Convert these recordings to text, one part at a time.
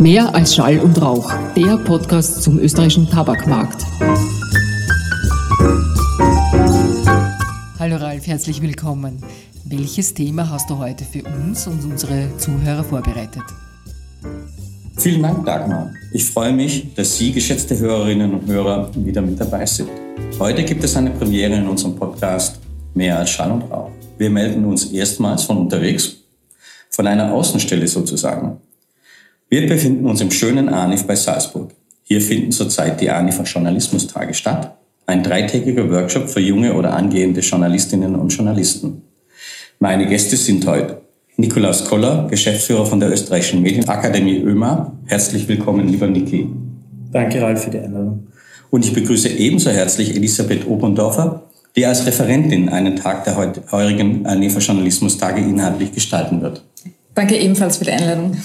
Mehr als Schall und Rauch, der Podcast zum österreichischen Tabakmarkt. Hallo Ralf, herzlich willkommen. Welches Thema hast du heute für uns und unsere Zuhörer vorbereitet? Vielen Dank, Dagmar. Ich freue mich, dass Sie, geschätzte Hörerinnen und Hörer, wieder mit dabei sind. Heute gibt es eine Premiere in unserem Podcast Mehr als Schall und Rauch. Wir melden uns erstmals von unterwegs, von einer Außenstelle sozusagen. Wir befinden uns im schönen Arnif bei Salzburg. Hier finden zurzeit die Arnifer Journalismustage statt, ein dreitägiger Workshop für junge oder angehende Journalistinnen und Journalisten. Meine Gäste sind heute Nikolaus Koller, Geschäftsführer von der Österreichischen Medienakademie ÖMA. Herzlich willkommen, lieber Niki. Danke, Ralf, für die Einladung. Und ich begrüße ebenso herzlich Elisabeth Oberndorfer, die als Referentin einen Tag der heurigen NEFA Journalismustage inhaltlich gestalten wird. Danke ebenfalls für die Einladung.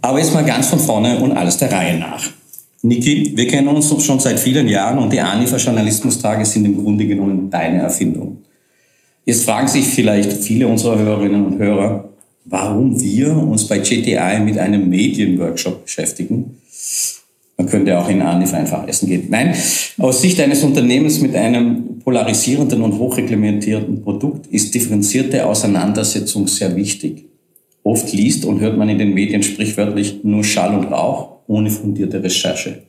Aber jetzt mal ganz von vorne und alles der Reihe nach. Niki, wir kennen uns schon seit vielen Jahren und die ANIFA Journalismustage sind im Grunde genommen deine Erfindung. Jetzt fragen sich vielleicht viele unserer Hörerinnen und Hörer, warum wir uns bei GTI mit einem Medienworkshop beschäftigen. Man könnte auch in Anif einfach essen gehen. Nein, aus Sicht eines Unternehmens mit einem polarisierenden und hochreglementierten Produkt ist differenzierte Auseinandersetzung sehr wichtig. Oft liest und hört man in den Medien sprichwörtlich nur Schall und Rauch ohne fundierte Recherche.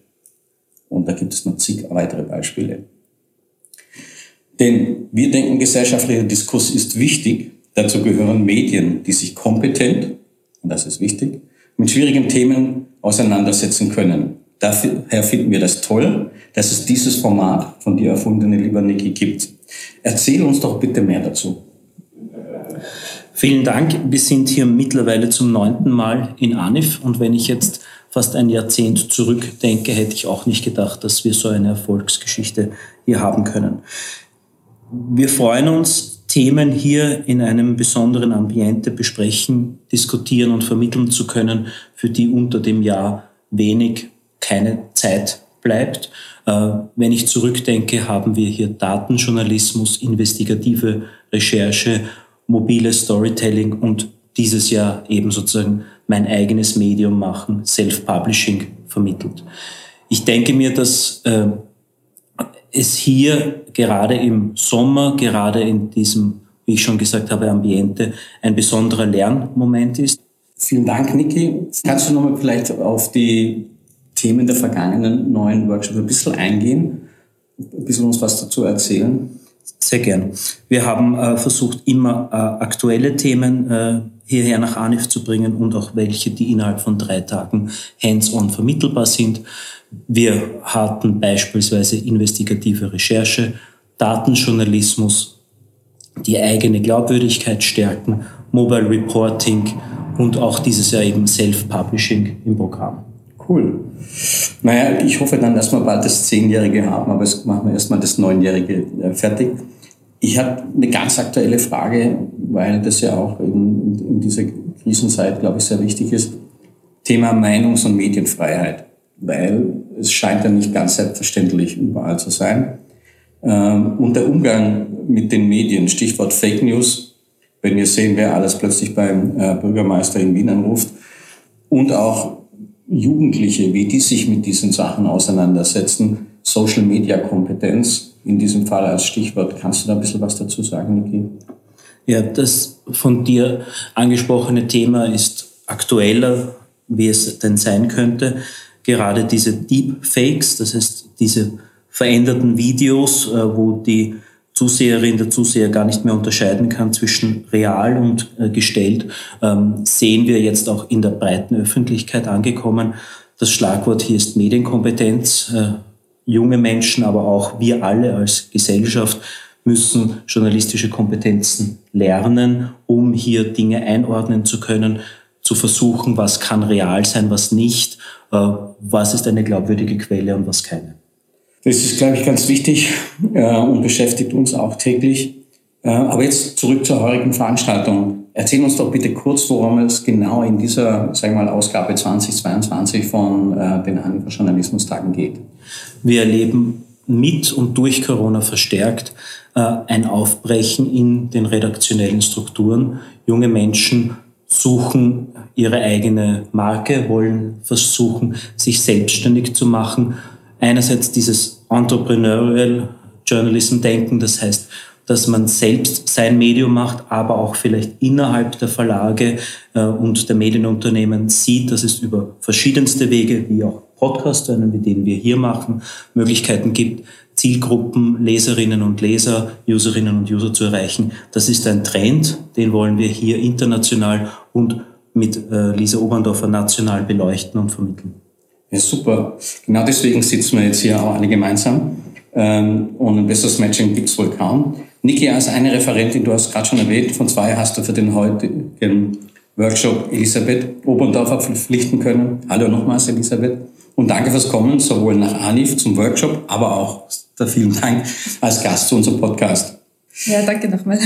Und da gibt es noch zig weitere Beispiele. Denn wir denken, gesellschaftlicher Diskurs ist wichtig. Dazu gehören Medien, die sich kompetent, und das ist wichtig, mit schwierigen Themen auseinandersetzen können. Daher finden wir das toll, dass es dieses Format von dir erfundene, lieber Niki, gibt. Erzähl uns doch bitte mehr dazu. Vielen Dank. Wir sind hier mittlerweile zum neunten Mal in Anif und wenn ich jetzt fast ein Jahrzehnt zurückdenke, hätte ich auch nicht gedacht, dass wir so eine Erfolgsgeschichte hier haben können. Wir freuen uns, Themen hier in einem besonderen Ambiente besprechen, diskutieren und vermitteln zu können, für die unter dem Jahr wenig, keine Zeit bleibt. Äh, wenn ich zurückdenke, haben wir hier Datenjournalismus, investigative Recherche, mobile Storytelling und dieses Jahr eben sozusagen mein eigenes Medium machen, Self-Publishing vermittelt. Ich denke mir, dass äh, es hier gerade im Sommer, gerade in diesem, wie ich schon gesagt habe, Ambiente, ein besonderer Lernmoment ist. Vielen Dank, Niki. Kannst du nochmal vielleicht auf die Themen der vergangenen neuen Workshops ein bisschen eingehen? Ein bisschen uns was dazu erzählen? Sehr gern. Wir haben äh, versucht, immer äh, aktuelle Themen äh, hierher nach ANIF zu bringen und auch welche, die innerhalb von drei Tagen hands-on vermittelbar sind. Wir hatten beispielsweise investigative Recherche, Datenjournalismus, die eigene Glaubwürdigkeit stärken, Mobile Reporting und auch dieses Jahr eben Self-Publishing im Programm. Cool. Naja, ich hoffe dann, dass wir bald das Zehnjährige haben, aber jetzt machen wir erstmal das Neunjährige äh, fertig. Ich habe eine ganz aktuelle Frage, weil das ja auch in, in dieser Krisenzeit, glaube ich, sehr wichtig ist. Thema Meinungs- und Medienfreiheit weil es scheint ja nicht ganz selbstverständlich überall zu sein. Ähm, und der Umgang mit den Medien, Stichwort Fake News, wenn wir sehen, wer alles plötzlich beim äh, Bürgermeister in Wien anruft und auch Jugendliche, wie die sich mit diesen Sachen auseinandersetzen, Social Media Kompetenz in diesem Fall als Stichwort. Kannst du da ein bisschen was dazu sagen, Niki? Ja, das von dir angesprochene Thema ist aktueller, wie es denn sein könnte gerade diese Deepfakes, das heißt diese veränderten Videos, äh, wo die Zuseherin, der Zuseher gar nicht mehr unterscheiden kann zwischen real und äh, gestellt, ähm, sehen wir jetzt auch in der breiten Öffentlichkeit angekommen. Das Schlagwort hier ist Medienkompetenz. Äh, junge Menschen, aber auch wir alle als Gesellschaft müssen journalistische Kompetenzen lernen, um hier Dinge einordnen zu können, zu versuchen, was kann real sein, was nicht äh, was ist eine glaubwürdige Quelle und was keine. Das ist, glaube ich, ganz wichtig äh, und beschäftigt uns auch täglich. Äh, aber jetzt zurück zur heutigen Veranstaltung. Erzähl uns doch bitte kurz, worum es genau in dieser, sagen wir mal, Ausgabe 2022 von den Hannover Journalismustagen geht. Wir erleben mit und durch Corona verstärkt ein Aufbrechen in den redaktionellen Strukturen. Junge Menschen suchen ihre eigene Marke, wollen versuchen, sich selbstständig zu machen. Einerseits dieses Entrepreneurial Journalism denken, das heißt, dass man selbst sein Medium macht, aber auch vielleicht innerhalb der Verlage äh, und der Medienunternehmen sieht, dass es über verschiedenste Wege, wie auch Podcasts, wie den wir hier machen, Möglichkeiten gibt, Zielgruppen, Leserinnen und Leser, Userinnen und User zu erreichen. Das ist ein Trend, den wollen wir hier international und mit äh, Lisa Oberndorfer national beleuchten und vermitteln. Ja, super. Genau deswegen sitzen wir jetzt hier auch alle gemeinsam. Ähm, und ein besseres Matching gibt es wohl kaum. Niki, als eine Referentin, du hast gerade schon erwähnt, von zwei hast du für den heutigen Workshop Elisabeth Oberndorfer verpflichten können. Hallo nochmals, Elisabeth. Und danke fürs Kommen, sowohl nach Anif zum Workshop, aber auch vielen Dank als Gast zu unserem Podcast. Ja, danke nochmal.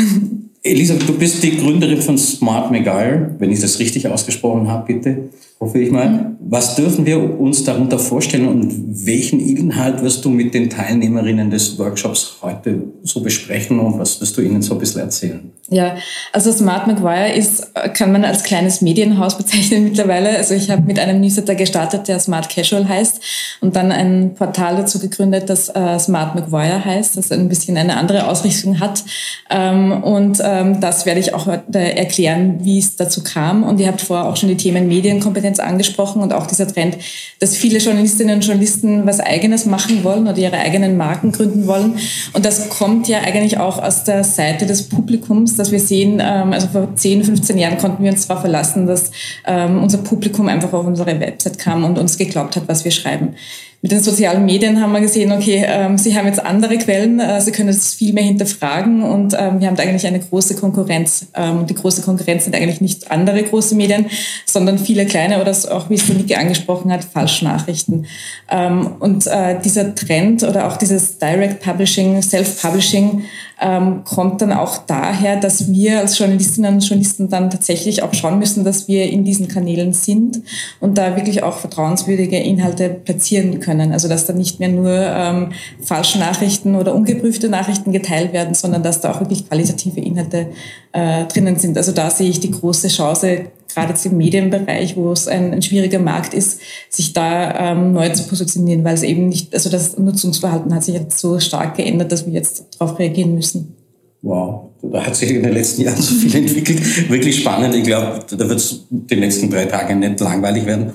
Elisabeth, du bist die Gründerin von Smart McGuire, wenn ich das richtig ausgesprochen habe, bitte, hoffe ich mal. Was dürfen wir uns darunter vorstellen und welchen Inhalt wirst du mit den Teilnehmerinnen des Workshops heute so besprechen und was wirst du ihnen so ein bisschen erzählen? Ja, also Smart McGuire ist, kann man als kleines Medienhaus bezeichnen mittlerweile. Also ich habe mit einem Newsletter gestartet, der Smart Casual heißt und dann ein Portal dazu gegründet, das äh, Smart McGuire heißt, das ein bisschen eine andere Ausrichtung hat. Ähm, und ähm, das werde ich auch heute erklären, wie es dazu kam. Und ihr habt vorher auch schon die Themen Medienkompetenz angesprochen und auch dieser Trend, dass viele Journalistinnen und Journalisten was Eigenes machen wollen oder ihre eigenen Marken gründen wollen. Und das kommt ja eigentlich auch aus der Seite des Publikums, dass wir sehen, ähm, also vor 10, 15 Jahren konnten wir uns darauf verlassen, dass ähm, unser Publikum einfach auf unsere Website kam und uns geglaubt hat, was wir schreiben. Mit den sozialen Medien haben wir gesehen, okay, ähm, sie haben jetzt andere Quellen, äh, sie können es viel mehr hinterfragen und ähm, wir haben da eigentlich eine große Konkurrenz. Ähm, und die große Konkurrenz sind eigentlich nicht andere große Medien, sondern viele kleine oder auch, wie es Niki angesprochen hat, Falschnachrichten. Ähm, und äh, dieser Trend oder auch dieses Direct Publishing, Self-Publishing ähm, kommt dann auch daher, dass wir als Journalistinnen und Journalisten dann tatsächlich auch schauen müssen, dass wir in diesen Kanälen sind und da wirklich auch vertrauenswürdige Inhalte platzieren können. Also dass da nicht mehr nur ähm, falsche Nachrichten oder ungeprüfte Nachrichten geteilt werden, sondern dass da auch wirklich qualitative Inhalte äh, drinnen sind. Also da sehe ich die große Chance, gerade jetzt im Medienbereich, wo es ein, ein schwieriger Markt ist, sich da ähm, neu zu positionieren, weil es eben nicht, also das Nutzungsverhalten hat sich jetzt so stark geändert, dass wir jetzt darauf reagieren müssen. Wow, da hat sich in den letzten Jahren so viel entwickelt. Wirklich spannend. Ich glaube, da wird es die nächsten drei Tage nicht langweilig werden.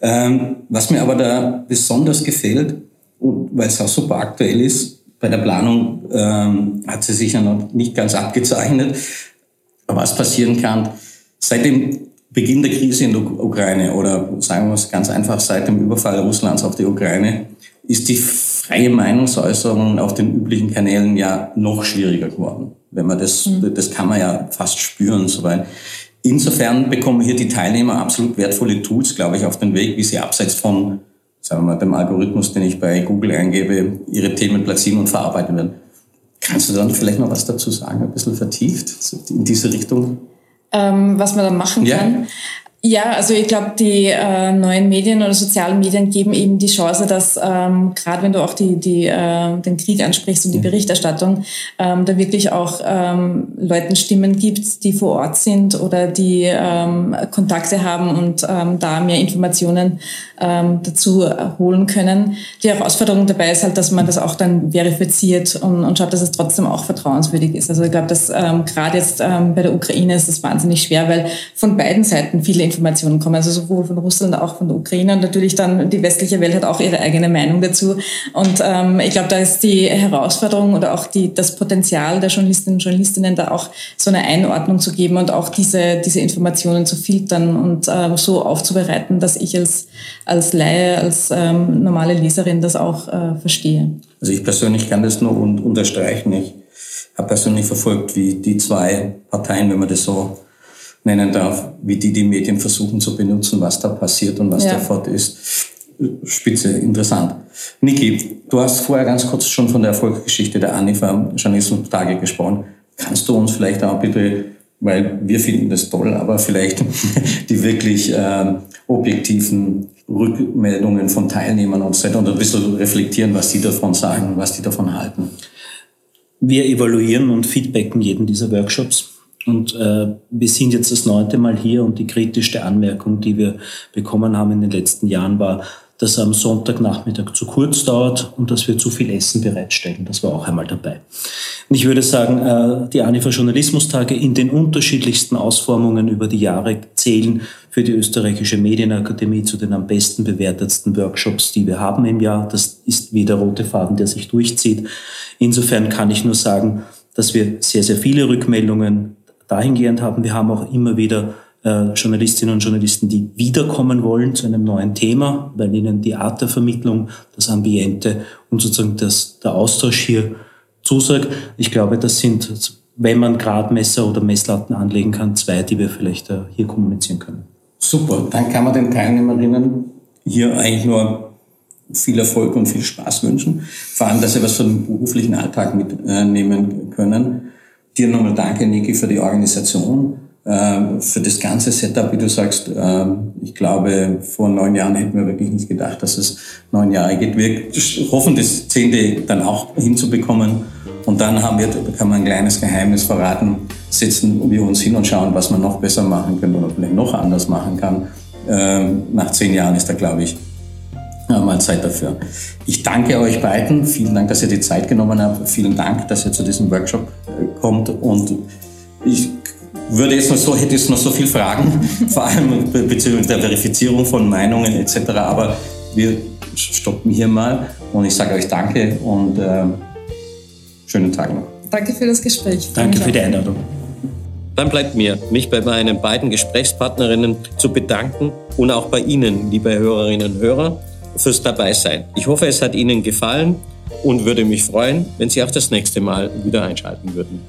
Ähm, was mir aber da besonders gefällt, weil es auch super aktuell ist, bei der Planung ähm, hat sie sich ja noch nicht ganz abgezeichnet, was passieren kann. Seit dem Beginn der Krise in der Ukraine oder sagen wir es ganz einfach, seit dem Überfall Russlands auf die Ukraine ist die freie Meinungsäußerung auf den üblichen Kanälen ja noch schwieriger geworden. Wenn man das, mhm. das kann man ja fast spüren, so weil Insofern bekommen hier die Teilnehmer absolut wertvolle Tools, glaube ich, auf den Weg, wie sie abseits von, sagen wir mal, dem Algorithmus, den ich bei Google eingebe, ihre Themen platzieren und verarbeiten werden. Kannst du dann vielleicht noch was dazu sagen, ein bisschen vertieft in diese Richtung? Ähm, was man da machen ja. kann. Ja, also ich glaube, die äh, neuen Medien oder sozialen Medien geben eben die Chance, dass ähm, gerade wenn du auch die, die, äh, den Krieg ansprichst und die Berichterstattung, ähm, da wirklich auch ähm, Leuten Stimmen gibt, die vor Ort sind oder die ähm, Kontakte haben und ähm, da mehr Informationen ähm, dazu holen können. Die Herausforderung dabei ist halt, dass man das auch dann verifiziert und, und schaut, dass es trotzdem auch vertrauenswürdig ist. Also ich glaube, dass ähm, gerade jetzt ähm, bei der Ukraine ist das wahnsinnig schwer, weil von beiden Seiten viele Informationen kommen, also sowohl von Russland auch von der Ukraine und natürlich dann die westliche Welt hat auch ihre eigene Meinung dazu. Und ähm, ich glaube, da ist die Herausforderung oder auch die, das Potenzial der Journalistinnen und Journalistinnen, da auch so eine Einordnung zu geben und auch diese, diese Informationen zu filtern und ähm, so aufzubereiten, dass ich als, als Laie, als ähm, normale Leserin das auch äh, verstehe. Also ich persönlich kann das nur unterstreichen. Ich habe persönlich verfolgt, wie die zwei Parteien, wenn man das so nennen darf, wie die die Medien versuchen zu benutzen, was da passiert und was ja. da fort ist. Spitze, interessant. Niki, du hast vorher ganz kurz schon von der Erfolgsgeschichte der ANIFA Journalismus-Tage gesprochen. Kannst du uns vielleicht auch bitte, weil wir finden das toll, aber vielleicht die wirklich äh, objektiven Rückmeldungen von Teilnehmern und so weiter und ein bisschen reflektieren, was die davon sagen, was die davon halten? Wir evaluieren und feedbacken jeden dieser Workshops Und äh, wir sind jetzt das neunte Mal hier und die kritischste Anmerkung, die wir bekommen haben in den letzten Jahren, war, dass am Sonntagnachmittag zu kurz dauert und dass wir zu viel Essen bereitstellen. Das war auch einmal dabei. Und ich würde sagen, äh, die ANIFA Journalismustage in den unterschiedlichsten Ausformungen über die Jahre zählen für die Österreichische Medienakademie zu den am besten bewertetsten Workshops, die wir haben im Jahr. Das ist wie der rote Faden, der sich durchzieht. Insofern kann ich nur sagen, dass wir sehr, sehr viele Rückmeldungen dahingehend haben. Wir haben auch immer wieder äh, Journalistinnen und Journalisten, die wiederkommen wollen zu einem neuen Thema, weil ihnen die Art der Vermittlung, das Ambiente und sozusagen das, der Austausch hier zusagt. Ich glaube, das sind, wenn man Gradmesser oder Messlatten anlegen kann, zwei, die wir vielleicht äh, hier kommunizieren können. Super, dann kann man den Teilnehmerinnen hier eigentlich nur viel Erfolg und viel Spaß wünschen. Vor allem, dass sie was von dem beruflichen Alltag mitnehmen können. Dir nochmal danke, Niki, für die Organisation ähm, für das ganze Setup, wie du sagst, ähm, ich glaube, vor neun Jahren hätten wir wirklich nicht gedacht, dass es neun Jahre geht. Wir hoffen, das zehnte dann auch hinzubekommen. Und dann haben wir, kann man ein kleines Geheimnis verraten, setzen wir uns hin und schauen, was man noch besser machen kann oder vielleicht noch anders machen kann. Ähm, nach zehn Jahren ist da, glaube ich, mal Zeit dafür. Ich danke euch beiden. Vielen Dank, dass ihr die Zeit genommen habt. Vielen Dank, dass ihr zu diesem Workshop äh, kommt. Und ich würde jetzt noch so, hätte jetzt noch so viel Fragen, vor allem bezüglich der Verifizierung von Meinungen etc. Aber wir stoppen hier mal und ich sage euch Danke und äh, schönen Tag noch. Danke für das Gespräch. Danke für die Einladung. Dann bleibt mir, mich bei meinen beiden Gesprächspartnerinnen zu bedanken und auch bei Ihnen, liebe Hörerinnen und Hörer, fürs Dabeisein. Ich hoffe, es hat Ihnen gefallen und würde mich freuen, wenn Sie auch das nächste Mal wieder einschalten würden.